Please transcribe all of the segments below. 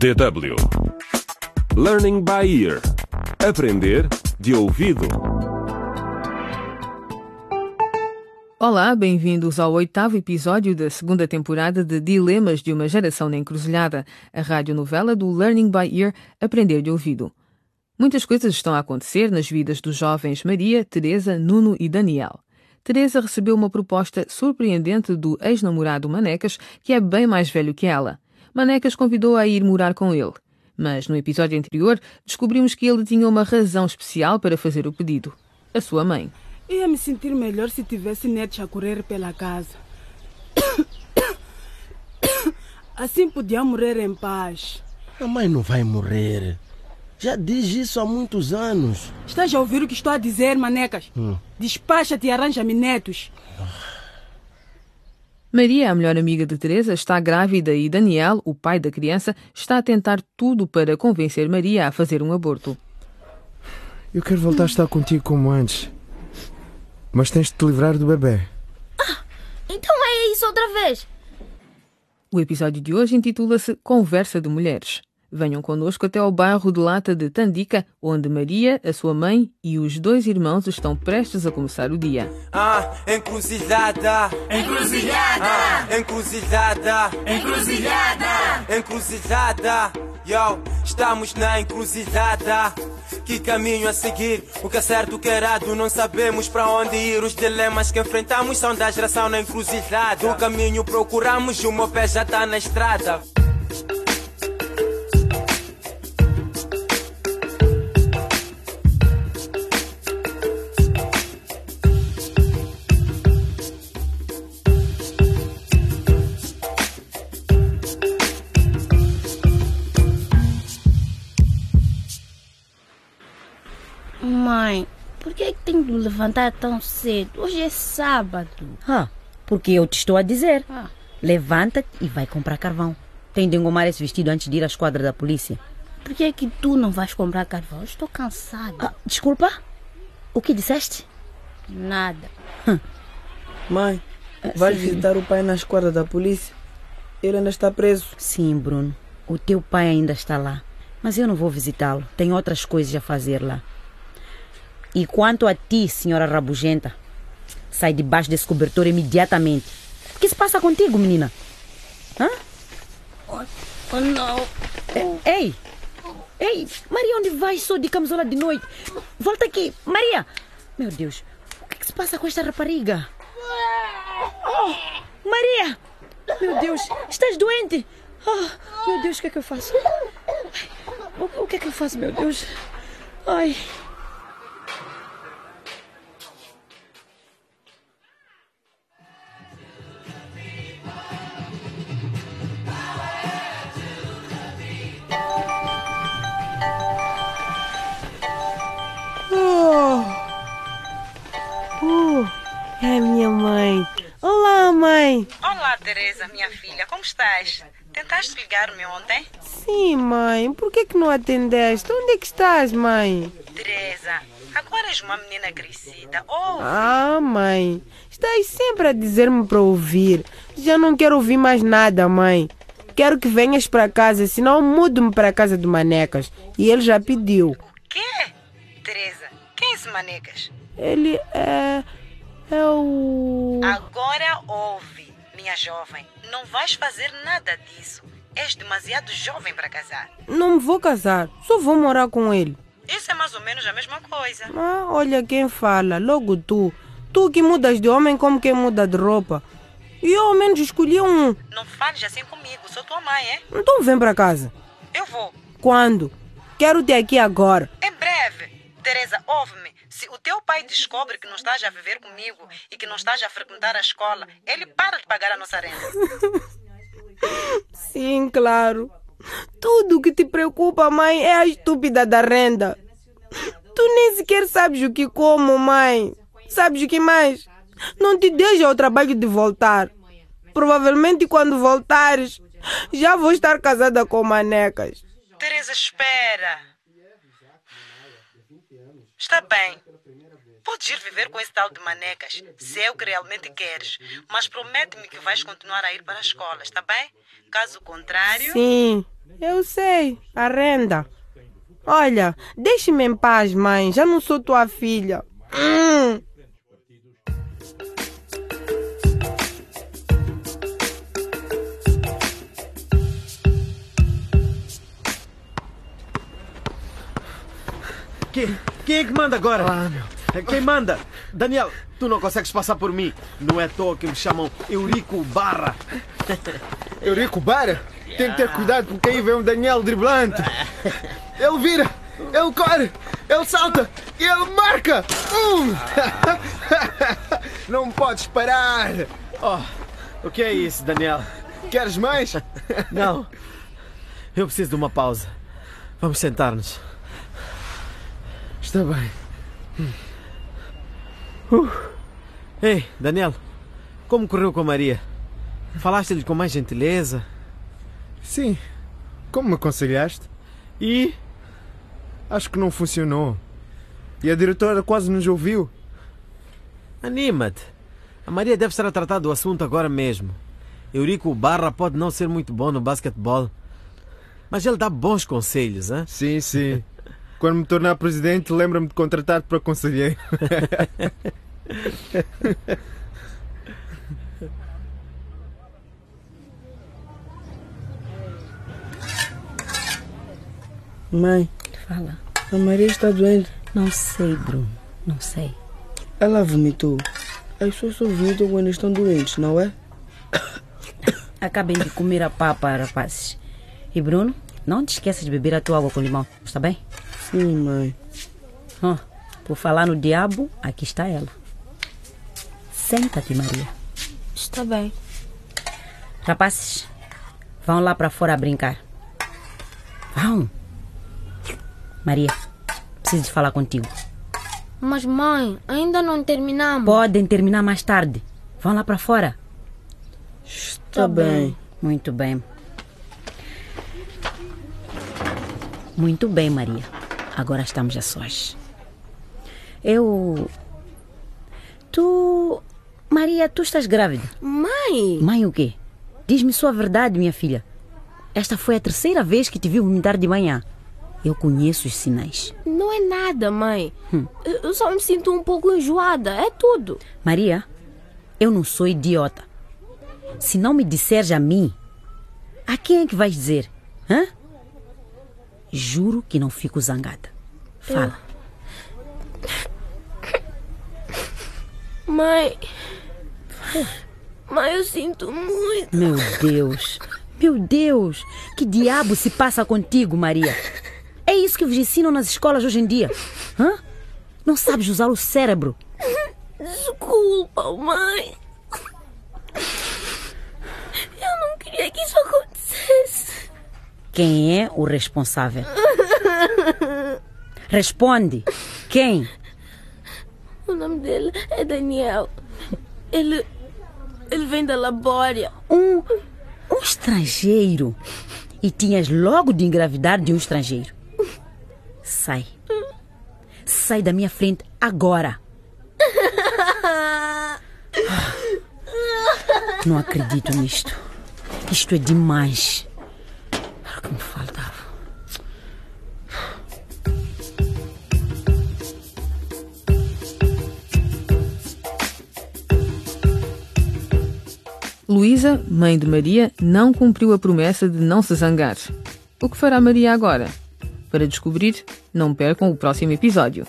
DW Learning by Ear Aprender de ouvido. Olá, bem-vindos ao oitavo episódio da segunda temporada de Dilemas de uma Geração na Encruzilhada, a radionovela do Learning by Ear Aprender de Ouvido. Muitas coisas estão a acontecer nas vidas dos jovens Maria, Teresa, Nuno e Daniel. Teresa recebeu uma proposta surpreendente do ex-namorado Manecas, que é bem mais velho que ela. Manecas convidou-a a ir morar com ele. Mas no episódio anterior descobrimos que ele tinha uma razão especial para fazer o pedido: a sua mãe. Ia me sentir melhor se tivesse netos a correr pela casa. Assim podia morrer em paz. A mãe não vai morrer. Já diz isso há muitos anos. Estás a ouvir o que estou a dizer, manecas? Despacha-te e arranja-me netos. Maria, a melhor amiga de Teresa, está grávida e Daniel, o pai da criança, está a tentar tudo para convencer Maria a fazer um aborto. Eu quero voltar a estar contigo como antes. Mas tens de te livrar do bebê. Então é isso outra vez. O episódio de hoje intitula-se Conversa de Mulheres. Venham connosco até ao bairro de Lata de Tandica, onde Maria, a sua mãe e os dois irmãos estão prestes a começar o dia. Ah, encruzilhada. Encruzilhada! Ah, encruzilhada. Encruzilhada! Encruzilhada. Yo, estamos na encruzilhada. Que caminho a seguir? O que é certo, o que é errado? Não sabemos para onde ir. Os dilemas que enfrentamos são da geração na encruzilhada. O caminho procuramos e o meu pé já tá na estrada. Mãe, por que, é que tenho de levantar tão cedo? Hoje é sábado. Ah, porque eu te estou a dizer. Ah. Levanta e vai comprar carvão. Tem de engomar esse vestido antes de ir à esquadra da polícia. Por que é que tu não vais comprar carvão? Estou cansada. Ah, desculpa? O que disseste? Nada. Mãe, vais visitar o pai na esquadra da polícia? Ele ainda está preso. Sim, Bruno. O teu pai ainda está lá. Mas eu não vou visitá-lo. Tenho outras coisas a fazer lá. E quanto a ti, senhora rabugenta, sai debaixo desse cobertor imediatamente. O que se passa contigo, menina? Hã? Oh, não. Ei! Ei! Maria, onde vais só de camisola de noite? Volta aqui! Maria! Meu Deus, o que, que se passa com esta rapariga? Oh, Maria! Meu Deus, estás doente? Oh, meu Deus, o que é que eu faço? O, o que é que eu faço, meu Deus? Ai! É minha mãe. Olá, mãe. Olá, Teresa, minha filha, como estás? Tentaste ligar-me ontem? Sim, mãe. Por que, que não atendeste? Onde é que estás, mãe? Teresa, agora és uma menina crescida. Oh, Ah, mãe. Estás sempre a dizer-me para ouvir. Já não quero ouvir mais nada, mãe. Quero que venhas para casa, senão mudo-me para a casa de Manecas. E ele já pediu. quê? Teresa, quem é esse Manecas? Ele é. É o. Agora ouve, minha jovem. Não vais fazer nada disso. És demasiado jovem para casar. Não me vou casar. Só vou morar com ele. Isso é mais ou menos a mesma coisa. Ah, olha quem fala, logo tu. Tu que mudas de homem como quem muda de roupa. E eu ao menos escolhi um. Não fales assim comigo, sou tua mãe, é? Então vem para casa. Eu vou. Quando? Quero te aqui agora. Em breve. Teresa, ouve-me. Se o teu pai descobre que não estás a viver comigo e que não estás a frequentar a escola, ele para de pagar a nossa renda. Sim, claro. Tudo que te preocupa, mãe, é a estúpida da renda. Tu nem sequer sabes o que como, mãe. Sabes o que mais? Não te deixa ao trabalho de voltar. Provavelmente quando voltares, já vou estar casada com manecas. Teresa, espera. Está bem. Podes ir viver com esse tal de manecas, se é o que realmente queres. Mas promete-me que vais continuar a ir para a escola, está bem? Caso contrário. Sim, Eu sei, a renda. Olha, deixe-me em paz, mãe. Já não sou tua filha. Hum. Quem, quem é que manda agora? Quem manda? Daniel, tu não consegues passar por mim. Não é à toa que me chamam Eurico Barra. Eurico Barra? Tem que ter cuidado porque aí vem um Daniel driblante. Ele vira, ele corre, ele salta e ele marca. Um! Não podes parar. Oh, o que é isso, Daniel? Queres mais? Não. Eu preciso de uma pausa. Vamos sentar-nos. Está bem. Uh. Ei, Daniel, como correu com a Maria? Falaste-lhe com mais gentileza? Sim. Como me aconselhaste? E? Acho que não funcionou. E a diretora quase nos ouviu. Anima-te. A Maria deve estar a tratar do assunto agora mesmo. Eurico Barra pode não ser muito bom no basquetebol, mas ele dá bons conselhos, hein? Sim, sim. Quando me tornar presidente, lembra-me de contratar para conselheiro. Mãe, Fala. a Maria está doente. Não sei, Bruno. Não sei. Ela vomitou. As pessoas só vomitam quando estão doentes, não é? Acabem de comer a papa, rapazes. E Bruno, não te esqueças de beber a tua água com limão, está bem? Sim, mãe. Ó, por falar no diabo, aqui está ela. Senta-te, Maria. Está bem. Rapazes, vão lá para fora brincar. Vão. Maria, preciso de falar contigo. Mas mãe, ainda não terminamos. Podem terminar mais tarde. Vão lá para fora. Está bem. Muito bem. Muito bem, Maria. Agora estamos a sós. Eu. Tu. Maria, tu estás grávida. Mãe! Mãe, o quê? Diz-me sua verdade, minha filha. Esta foi a terceira vez que te vi vomitar de manhã. Eu conheço os sinais. Não é nada, mãe. Eu eu só me sinto um pouco enjoada, é tudo. Maria, eu não sou idiota. Se não me disseres a mim, a quem é que vais dizer? Hã? Juro que não fico zangada. Fala. Mãe. Mãe, eu sinto muito. Meu Deus, meu Deus, que diabo se passa contigo, Maria? É isso que vos ensinam nas escolas hoje em dia? Hã? Não sabes usar o cérebro? Desculpa, mãe. Eu não queria que isso acontecesse. Quem é o responsável? Responde. Quem? O nome dele é Daniel. Ele. Ele vem da Labória. Um, um estrangeiro. E tinhas logo de engravidar de um estrangeiro. Sai. Sai da minha frente agora. Não acredito nisto. Isto é demais. Luísa, mãe de Maria, não cumpriu a promessa de não se zangar. O que fará Maria agora? Para descobrir, não percam o próximo episódio.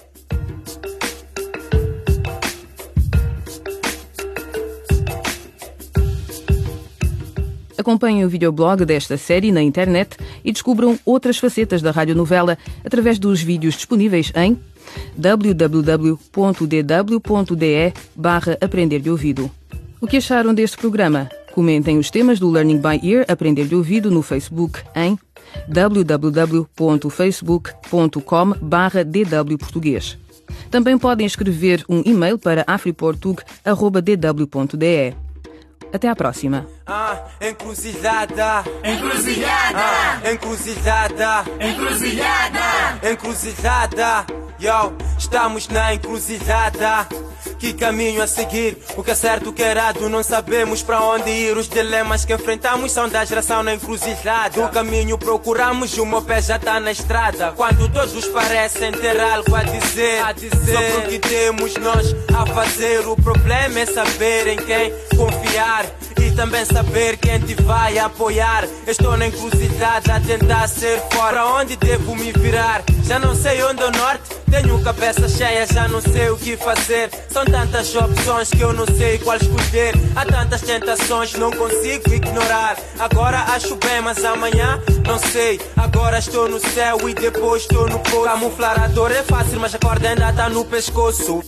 Acompanhem o videoblog desta série na internet e descubram outras facetas da radionovela através dos vídeos disponíveis em www.dw.de barra Aprender de Ouvido. O que acharam deste programa? Comentem os temas do Learning by Ear Aprender de Ouvido no Facebook em www.facebook.com barra dwportuguês. Também podem escrever um e-mail para afriportug.dw.de. Até à próxima. Ah, encruzilhada. Encruzilhada. Ah, encruzilhada. Encruzilhada. Encruzilhada. Yo, estamos na encruzilhada. que caminho a seguir. O que é certo, o que é errado, não sabemos para onde ir. Os dilemas que enfrentamos são da geração na encruzilhada. O caminho procuramos e o meu pé já tá na estrada. Quando todos parecem ter algo a dizer, a dizer. sobre o que temos nós a fazer. O problema é saber em quem confiar e também saber quem te vai apoiar. Estou na encruzilhada a tentar ser fora. Onde devo me virar? Já não sei onde é o norte. Tenho cabeça cheia, já não sei o que fazer. São tantas opções que eu não sei qual escolher. Há tantas tentações, não consigo ignorar. Agora acho bem, mas amanhã não sei. Agora estou no céu e depois estou no poço. Camuflar a dor é fácil, mas a corda ainda tá no pescoço.